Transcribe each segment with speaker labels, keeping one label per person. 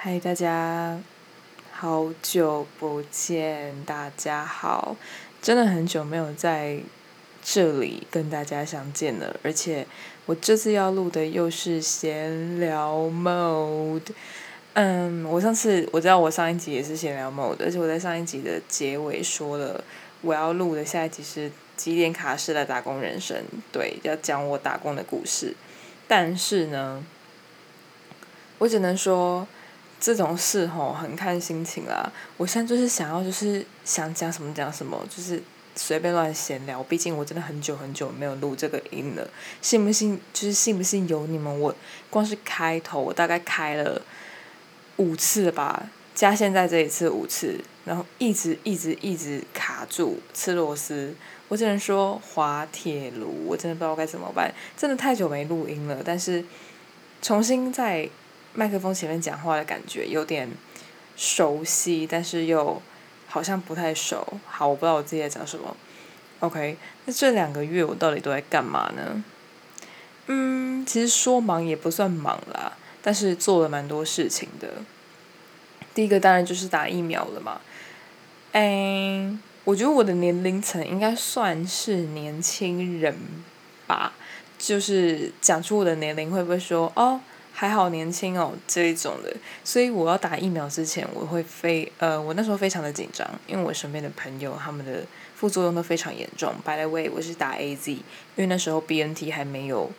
Speaker 1: 嗨，大家，好久不见，大家好，真的很久没有在这里跟大家相见了，而且我这次要录的又是闲聊 mode。嗯，我上次我知道我上一集也是闲聊 mode，而且我在上一集的结尾说了，我要录的下一集是几点卡式的打工人生，对，要讲我打工的故事。但是呢，我只能说。这种事吼很看心情啦。我现在就是想要，就是想讲什么讲什么，就是随便乱闲聊。毕竟我真的很久很久没有录这个音了，信不信？就是信不信由你们。我光是开头，我大概开了五次吧，加现在这一次五次，然后一直一直一直卡住吃螺丝。我只能说滑铁卢，我真的不知道该怎么办。真的太久没录音了，但是重新再。麦克风前面讲话的感觉有点熟悉，但是又好像不太熟。好，我不知道我自己在讲什么。OK，那这两个月我到底都在干嘛呢？嗯，其实说忙也不算忙啦，但是做了蛮多事情的。第一个当然就是打疫苗了嘛。哎，我觉得我的年龄层应该算是年轻人吧。就是讲出我的年龄，会不会说哦？还好年轻哦，这一种的，所以我要打疫苗之前，我会非呃，我那时候非常的紧张，因为我身边的朋友他们的副作用都非常严重。By the way，我是打 A Z，因为那时候 B N T 还没有，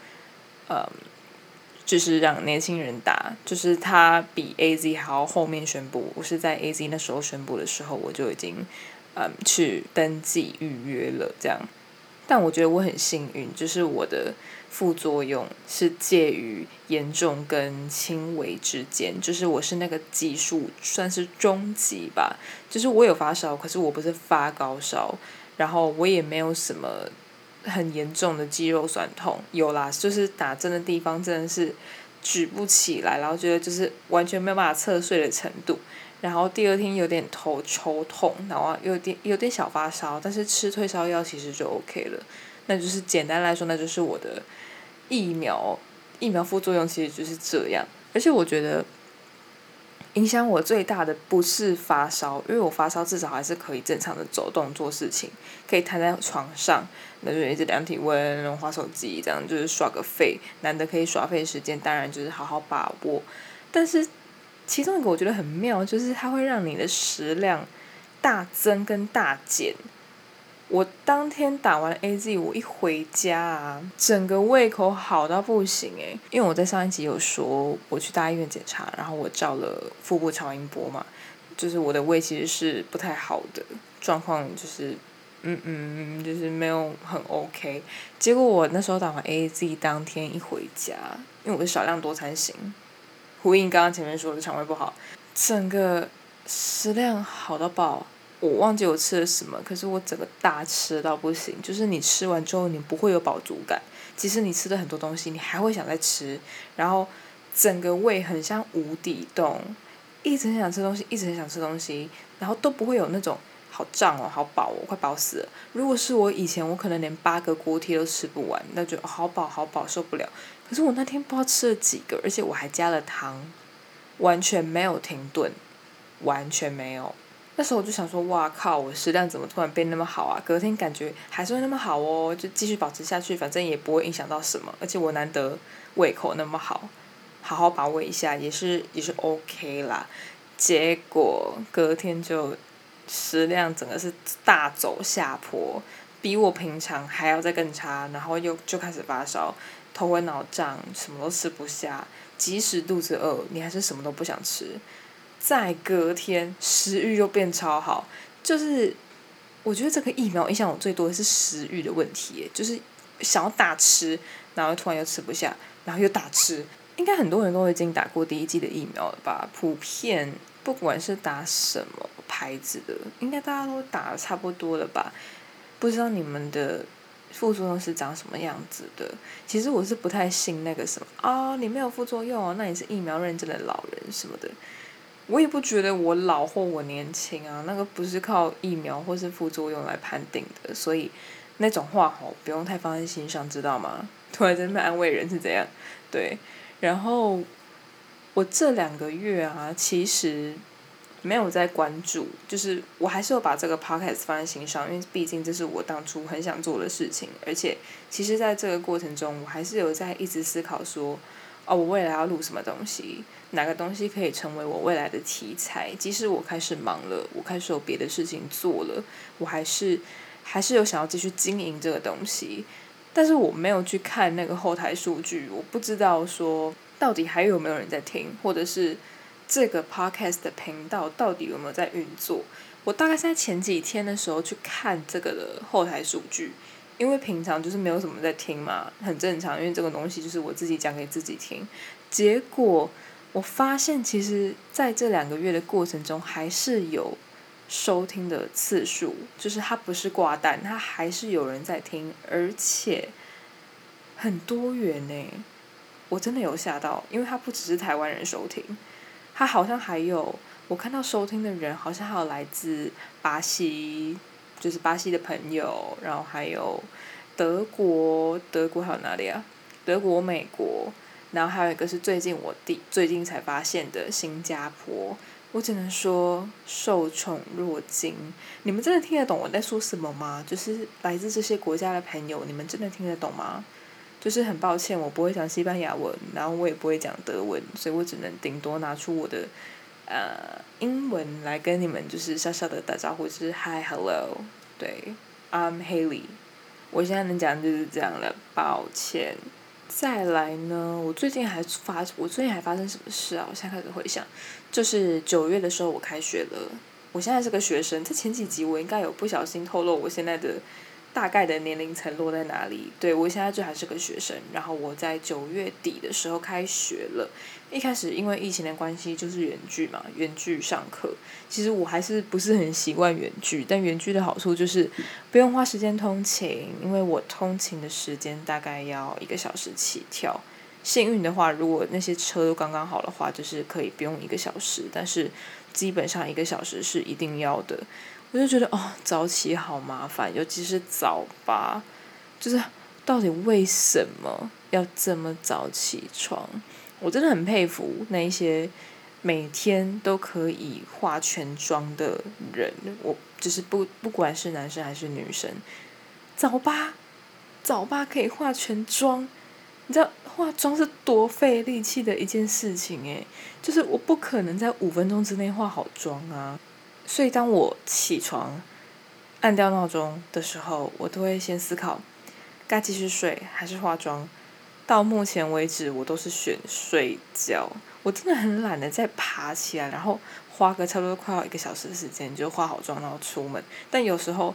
Speaker 1: 呃，就是让年轻人打，就是他比 A Z 还要后面宣布。我是在 A Z 那时候宣布的时候，我就已经嗯去登记预约了，这样。但我觉得我很幸运，就是我的副作用是介于严重跟轻微之间，就是我是那个级数算是中级吧，就是我有发烧，可是我不是发高烧，然后我也没有什么很严重的肌肉酸痛，有啦，就是打针的地方真的是举不起来，然后觉得就是完全没有办法侧睡的程度。然后第二天有点头抽痛，然后有点有点小发烧，但是吃退烧药其实就 OK 了。那就是简单来说，那就是我的疫苗疫苗副作用其实就是这样。而且我觉得影响我最大的不是发烧，因为我发烧至少还是可以正常的走动做事情，可以躺在床上，那就一直量体温，然后划手机，这样就是耍个废。难得可以耍废时间，当然就是好好把握。但是。其中一个我觉得很妙，就是它会让你的食量大增跟大减。我当天打完 A Z，我一回家啊，整个胃口好到不行诶，因为我在上一集有说我去大医院检查，然后我照了腹部超音波嘛，就是我的胃其实是不太好的状况，就是嗯嗯，就是没有很 OK。结果我那时候打完 A Z 当天一回家，因为我是少量多餐型。呼应刚刚前面说的肠胃不好，整个食量好到爆，我忘记我吃了什么，可是我整个大吃到不行，就是你吃完之后你不会有饱足感，即使你吃了很多东西，你还会想再吃，然后整个胃很像无底洞，一直很想吃东西，一直很想吃东西，然后都不会有那种好胀哦，好饱哦，快饱死了。如果是我以前，我可能连八个锅贴都吃不完，那就好饱好饱受不了。可是我那天不知道吃了几个，而且我还加了糖，完全没有停顿，完全没有。那时候我就想说，哇靠，我食量怎么突然变那么好啊？隔天感觉还是会那么好哦，就继续保持下去，反正也不会影响到什么。而且我难得胃口那么好，好好把握一下也是也是 OK 啦。结果隔天就食量整个是大走下坡，比我平常还要再更差，然后又就开始发烧。头昏脑胀，什么都吃不下，即使肚子饿，你还是什么都不想吃。再隔天，食欲又变超好，就是我觉得这个疫苗影响我最多的是食欲的问题，就是想要大吃，然后突然又吃不下，然后又大吃。应该很多人都已经打过第一剂的疫苗了吧？普遍不管是打什么牌子的，应该大家都打的差不多了吧？不知道你们的。副作用是长什么样子的？其实我是不太信那个什么啊，你没有副作用哦，那你是疫苗认证的老人什么的。我也不觉得我老或我年轻啊，那个不是靠疫苗或是副作用来判定的，所以那种话吼不用太放在心上，知道吗？突然在那安慰人是怎样？对，然后我这两个月啊，其实没有在关注，就是我还是有把这个 podcast 放在心上，因为毕竟这是我当初很想做的事情，而且其实在这个过程中，我还是有在一直思考说，哦，我未来要录什么东西，哪个东西可以成为我未来的题材。即使我开始忙了，我开始有别的事情做了，我还是还是有想要继续经营这个东西。但是我没有去看那个后台数据，我不知道说到底还有没有人在听，或者是这个 podcast 的频道到底有没有在运作。我大概是在前几天的时候去看这个的后台数据，因为平常就是没有什么在听嘛，很正常，因为这个东西就是我自己讲给自己听。结果我发现，其实在这两个月的过程中，还是有。收听的次数，就是它不是挂单，它还是有人在听，而且很多元呢。我真的有吓到，因为它不只是台湾人收听，它好像还有我看到收听的人，好像还有来自巴西，就是巴西的朋友，然后还有德国，德国还有哪里啊？德国、美国，然后还有一个是最近我弟最近才发现的新加坡。我只能说受宠若惊，你们真的听得懂我在说什么吗？就是来自这些国家的朋友，你们真的听得懂吗？就是很抱歉，我不会讲西班牙文，然后我也不会讲德文，所以我只能顶多拿出我的呃英文来跟你们就是小小的打招呼，就是 Hi Hello，对，I'm Haley，我现在能讲的就是这样了，抱歉。再来呢，我最近还发，我最近还发生什么事啊？我现在开始回想，就是九月的时候我开学了，我现在是个学生，在前几集我应该有不小心透露我现在的。大概的年龄层落在哪里？对我现在就还是个学生，然后我在九月底的时候开学了。一开始因为疫情的关系，就是远距嘛，远距上课。其实我还是不是很习惯远距，但远距的好处就是不用花时间通勤，因为我通勤的时间大概要一个小时起跳。幸运的话，如果那些车都刚刚好的话，就是可以不用一个小时，但是基本上一个小时是一定要的。我就觉得哦，早起好麻烦，尤其是早八，就是到底为什么要这么早起床？我真的很佩服那些每天都可以化全妆的人。我就是不不管是男生还是女生，早八早八可以化全妆，你知道化妆是多费力气的一件事情诶，就是我不可能在五分钟之内化好妆啊。所以当我起床，按掉闹钟的时候，我都会先思考，该继续睡还是化妆。到目前为止，我都是选睡觉。我真的很懒得再爬起来，然后花个差不多快要一个小时的时间就化好妆，然后出门。但有时候，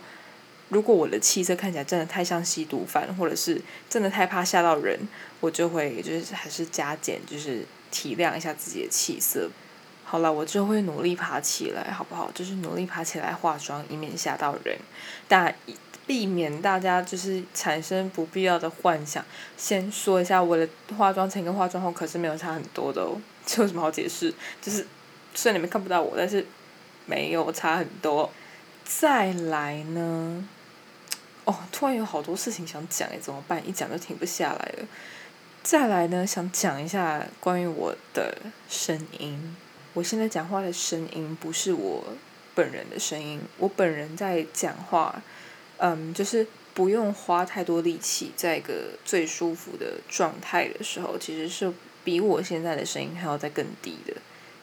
Speaker 1: 如果我的气色看起来真的太像吸毒犯，或者是真的太怕吓到人，我就会就是还是加减，就是体谅一下自己的气色。好了，我就会努力爬起来，好不好？就是努力爬起来化妆，以免吓到人，但避免大家就是产生不必要的幻想。先说一下，我的化妆前跟化妆后可是没有差很多的哦，这有什么好解释？就是虽然你们看不到我，但是没有差很多。再来呢？哦，突然有好多事情想讲诶，怎么办？一讲就停不下来了。再来呢，想讲一下关于我的声音。我现在讲话的声音不是我本人的声音，我本人在讲话，嗯，就是不用花太多力气，在一个最舒服的状态的时候，其实是比我现在的声音还要再更低的，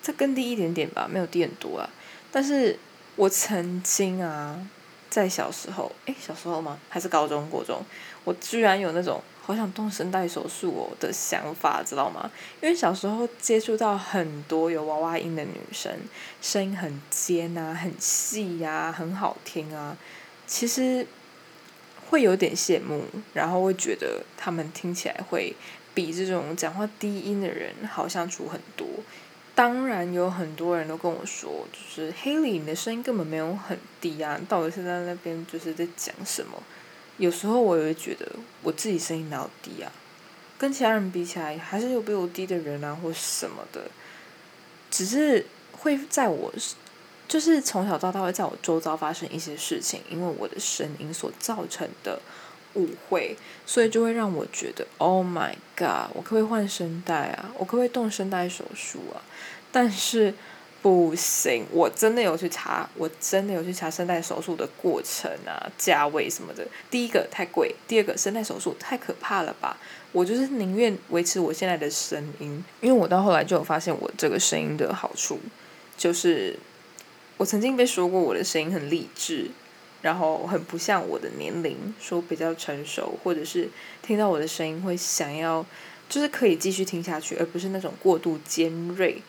Speaker 1: 再更低一点点吧，没有低很多啊。但是我曾经啊，在小时候，诶，小时候吗？还是高中、国中，我居然有那种。好想动声带手术哦的想法，知道吗？因为小时候接触到很多有娃娃音的女生，声音很尖啊，很细呀，很好听啊。其实会有点羡慕，然后会觉得他们听起来会比这种讲话低音的人好相处很多。当然有很多人都跟我说，就是黑里你的声音根本没有很低啊，到底是在那边就是在讲什么？有时候我也会觉得我自己声音哪有低啊，跟其他人比起来，还是有比我低的人啊，或什么的。只是会在我，就是从小到大会在我周遭发生一些事情，因为我的声音所造成的误会，所以就会让我觉得，Oh my god，我可不可以换声带啊？我可不可以动声带手术啊？但是不行，我真的有去查，我真的有去查声带手术的过程啊、价位什么的。第一个太贵，第二个声带手术太可怕了吧？我就是宁愿维持我现在的声音，因为我到后来就有发现我这个声音的好处，就是我曾经被说过我的声音很励志。然后很不像我的年龄，说比较成熟，或者是听到我的声音会想要，就是可以继续听下去，而不是那种过度尖锐。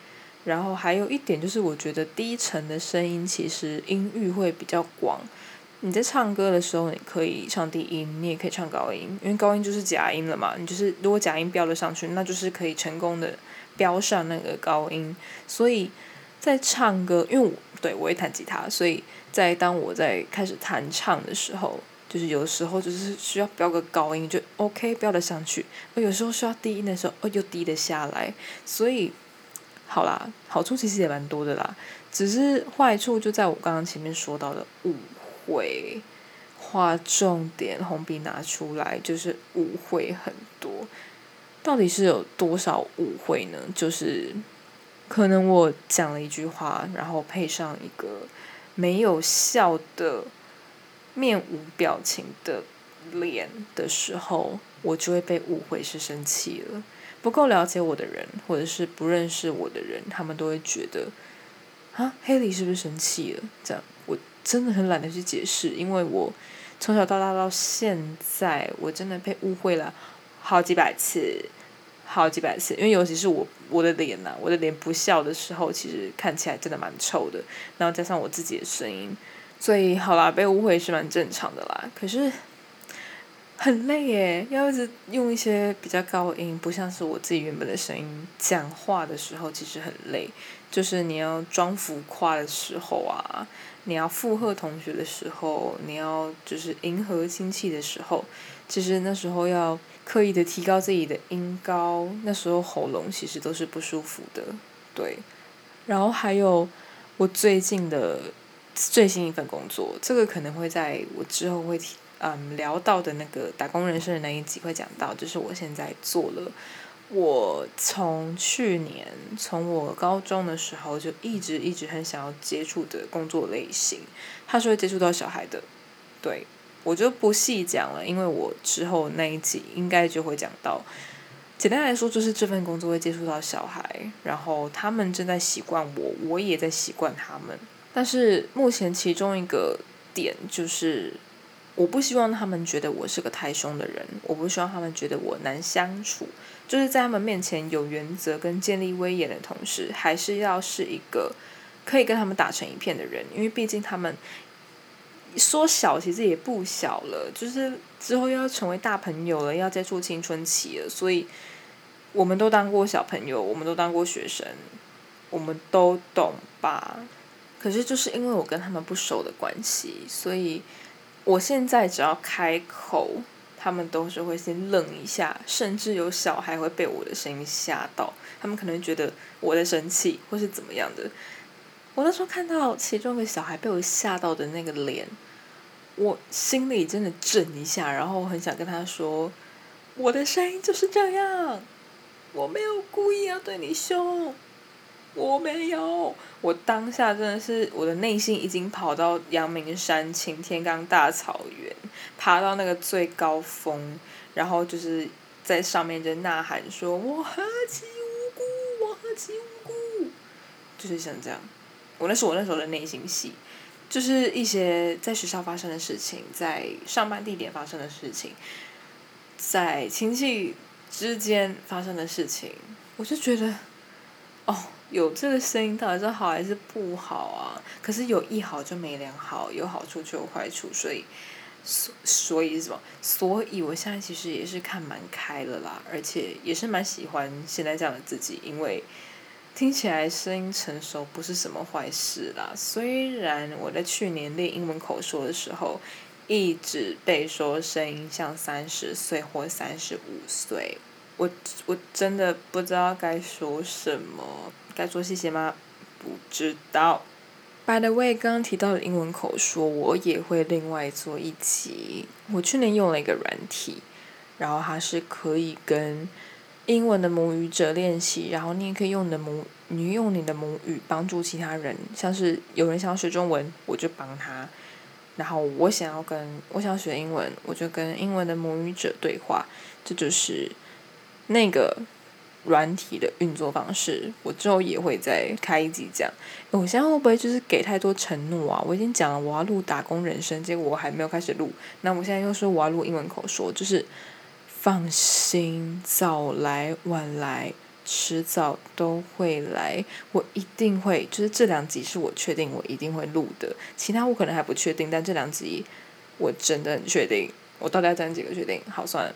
Speaker 1: 然后还有一点就是，我觉得低沉的声音其实音域会比较广。你在唱歌的时候，你可以唱低音，你也可以唱高音，因为高音就是假音了嘛。你就是如果假音飙了上去，那就是可以成功的飙上那个高音。所以在唱歌，因为我对我会弹吉他，所以。在当我在开始弹唱的时候，就是有时候就是需要飙个高音就 OK 飙得上去，而有时候需要低音的时候，哦又低得下来，所以好啦，好处其实也蛮多的啦，只是坏处就在我刚刚前面说到的误会，画重点，红笔拿出来就是误会很多，到底是有多少误会呢？就是可能我讲了一句话，然后配上一个。没有笑的面无表情的脸的时候，我就会被误会是生气了。不够了解我的人，或者是不认识我的人，他们都会觉得啊，黑梨是不是生气了？这样，我真的很懒得去解释，因为我从小到大到现在，我真的被误会了好几百次。好几百次，因为尤其是我我的脸呐，我的脸不笑的时候，其实看起来真的蛮臭的。然后加上我自己的声音，所以好啦，被误会是蛮正常的啦。可是很累耶，要一直用一些比较高音，不像是我自己原本的声音讲话的时候，其实很累。就是你要装浮夸的时候啊，你要附和同学的时候，你要就是迎合亲戚的时候，其实那时候要。刻意的提高自己的音高，那时候喉咙其实都是不舒服的，对。然后还有我最近的最新一份工作，这个可能会在我之后会提嗯聊到的那个打工人生的那一集会讲到，就是我现在做了，我从去年从我高中的时候就一直一直很想要接触的工作类型，他是会接触到小孩的，对。我就不细讲了，因为我之后那一集应该就会讲到。简单来说，就是这份工作会接触到小孩，然后他们正在习惯我，我也在习惯他们。但是目前其中一个点就是，我不希望他们觉得我是个太凶的人，我不希望他们觉得我难相处。就是在他们面前有原则跟建立威严的同时，还是要是一个可以跟他们打成一片的人，因为毕竟他们。说小其实也不小了，就是之后要成为大朋友了，要接触青春期了，所以我们都当过小朋友，我们都当过学生，我们都懂吧？可是就是因为我跟他们不熟的关系，所以我现在只要开口，他们都是会先愣一下，甚至有小孩会被我的声音吓到，他们可能觉得我在生气或是怎么样的。我那时候看到其中一个小孩被我吓到的那个脸，我心里真的震一下，然后很想跟他说：“我的声音就是这样，我没有故意要对你凶，我没有。”我当下真的是我的内心已经跑到阳明山擎天岗大草原，爬到那个最高峰，然后就是在上面就呐喊说：“我何其无辜，我何其无辜！”就是像这样。我那是我那时候的内心戏，就是一些在学校发生的事情，在上班地点发生的事情，在亲戚之间发生的事情，我就觉得，哦，有这个声音到底是好还是不好啊？可是有一好就没两好，有好处就有坏处，所以，所所以是什么？所以我现在其实也是看蛮开的啦，而且也是蛮喜欢现在这样的自己，因为。听起来声音成熟不是什么坏事啦。虽然我在去年练英文口说的时候，一直被说声音像三十岁或三十五岁，我我真的不知道该说什么，该说谢谢吗？不知道。By the way，刚刚提到的英文口说，我也会另外做一集。我去年用了一个软体，然后它是可以跟英文的母语者练习，然后你也可以用你的母，你用你的母语帮助其他人，像是有人想要学中文，我就帮他；然后我想要跟我想要学英文，我就跟英文的母语者对话。这就是那个软体的运作方式。我之后也会再开一集讲。我现在会不会就是给太多承诺啊？我已经讲了我要录打工人生，结果我还没有开始录。那我现在又说我要录英文口说，就是。放心，早来晚来，迟早都会来。我一定会，就是这两集是我确定我一定会录的，其他我可能还不确定，但这两集我真的很确定。我到底要讲几个确定？好，算了，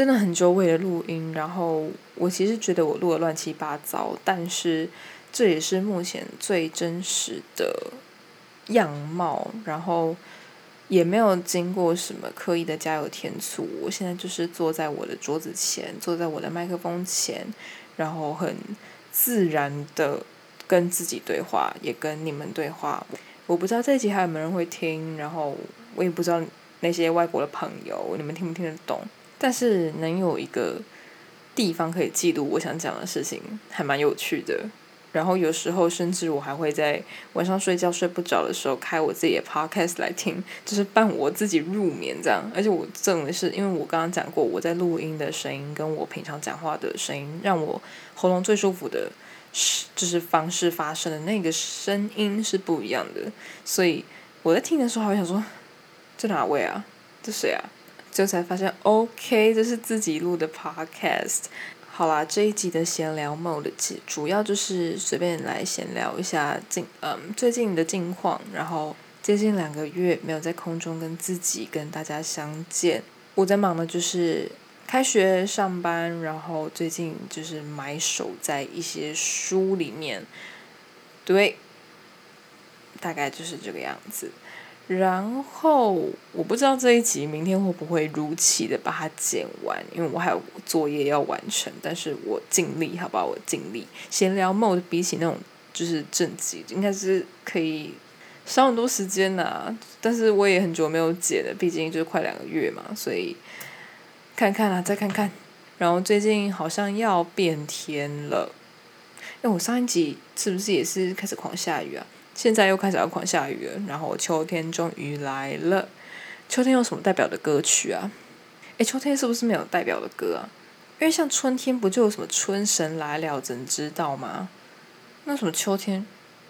Speaker 1: 真的很久为了录音，然后我其实觉得我录的乱七八糟，但是这也是目前最真实的样貌，然后。也没有经过什么刻意的加油添醋，我现在就是坐在我的桌子前，坐在我的麦克风前，然后很自然的跟自己对话，也跟你们对话。我不知道这一集还有没有人会听，然后我也不知道那些外国的朋友你们听不听得懂，但是能有一个地方可以记录我想讲的事情，还蛮有趣的。然后有时候甚至我还会在晚上睡觉睡不着的时候开我自己的 podcast 来听，就是伴我自己入眠这样。而且我认为是因为我刚刚讲过，我在录音的声音跟我平常讲话的声音，让我喉咙最舒服的，是就是方式发声的那个声音是不一样的。所以我在听的时候，还想说，这哪位啊？这谁啊？就才发现，OK，这是自己录的 podcast。好啦，这一集的闲聊 mode 主要就是随便来闲聊一下近嗯最近的近况，然后接近两个月没有在空中跟自己跟大家相见，我在忙的就是开学上班，然后最近就是埋首在一些书里面，对，大概就是这个样子。然后我不知道这一集明天会不会如期的把它剪完，因为我还有作业要完成。但是我尽力，好吧，我尽力。闲聊 mode 比起那种就是正集，应该是可以少很多时间呐。但是我也很久没有剪了，毕竟就是快两个月嘛，所以看看啊，再看看。然后最近好像要变天了，哎，我上一集是不是也是开始狂下雨啊？现在又开始要狂下雨了，然后秋天终于来了。秋天有什么代表的歌曲啊？诶，秋天是不是没有代表的歌啊？因为像春天不就有什么春神来了，怎知道吗？那什么秋天？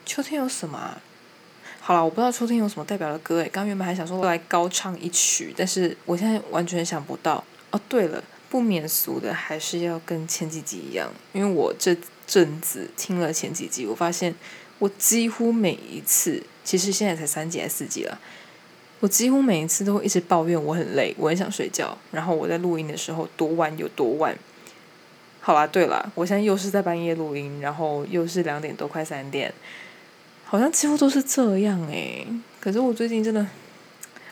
Speaker 1: 秋天有什么？啊好了，我不知道秋天有什么代表的歌诶。刚原本还想说来高唱一曲，但是我现在完全想不到。哦，对了，不免俗的还是要跟前几集一样，因为我这阵子听了前几集，我发现。我几乎每一次，其实现在才三集还是四集了，我几乎每一次都会一直抱怨我很累，我很想睡觉。然后我在录音的时候多晚有多晚。好啦，对了，我现在又是在半夜录音，然后又是两点多快三点，好像几乎都是这样诶。可是我最近真的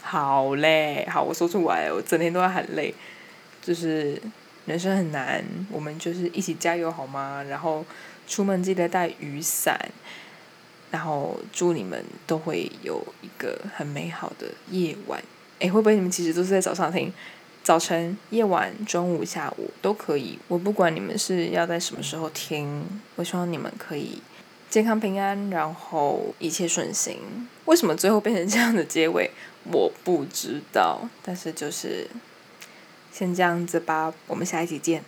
Speaker 1: 好累，好我说出来，我整天都在喊累，就是人生很难，我们就是一起加油好吗？然后出门记得带雨伞。然后祝你们都会有一个很美好的夜晚。诶，会不会你们其实都是在早上听？早晨、夜晚、中午、下午都可以。我不管你们是要在什么时候听，我希望你们可以健康平安，然后一切顺心。为什么最后变成这样的结尾？我不知道。但是就是先这样子吧。我们下一集见。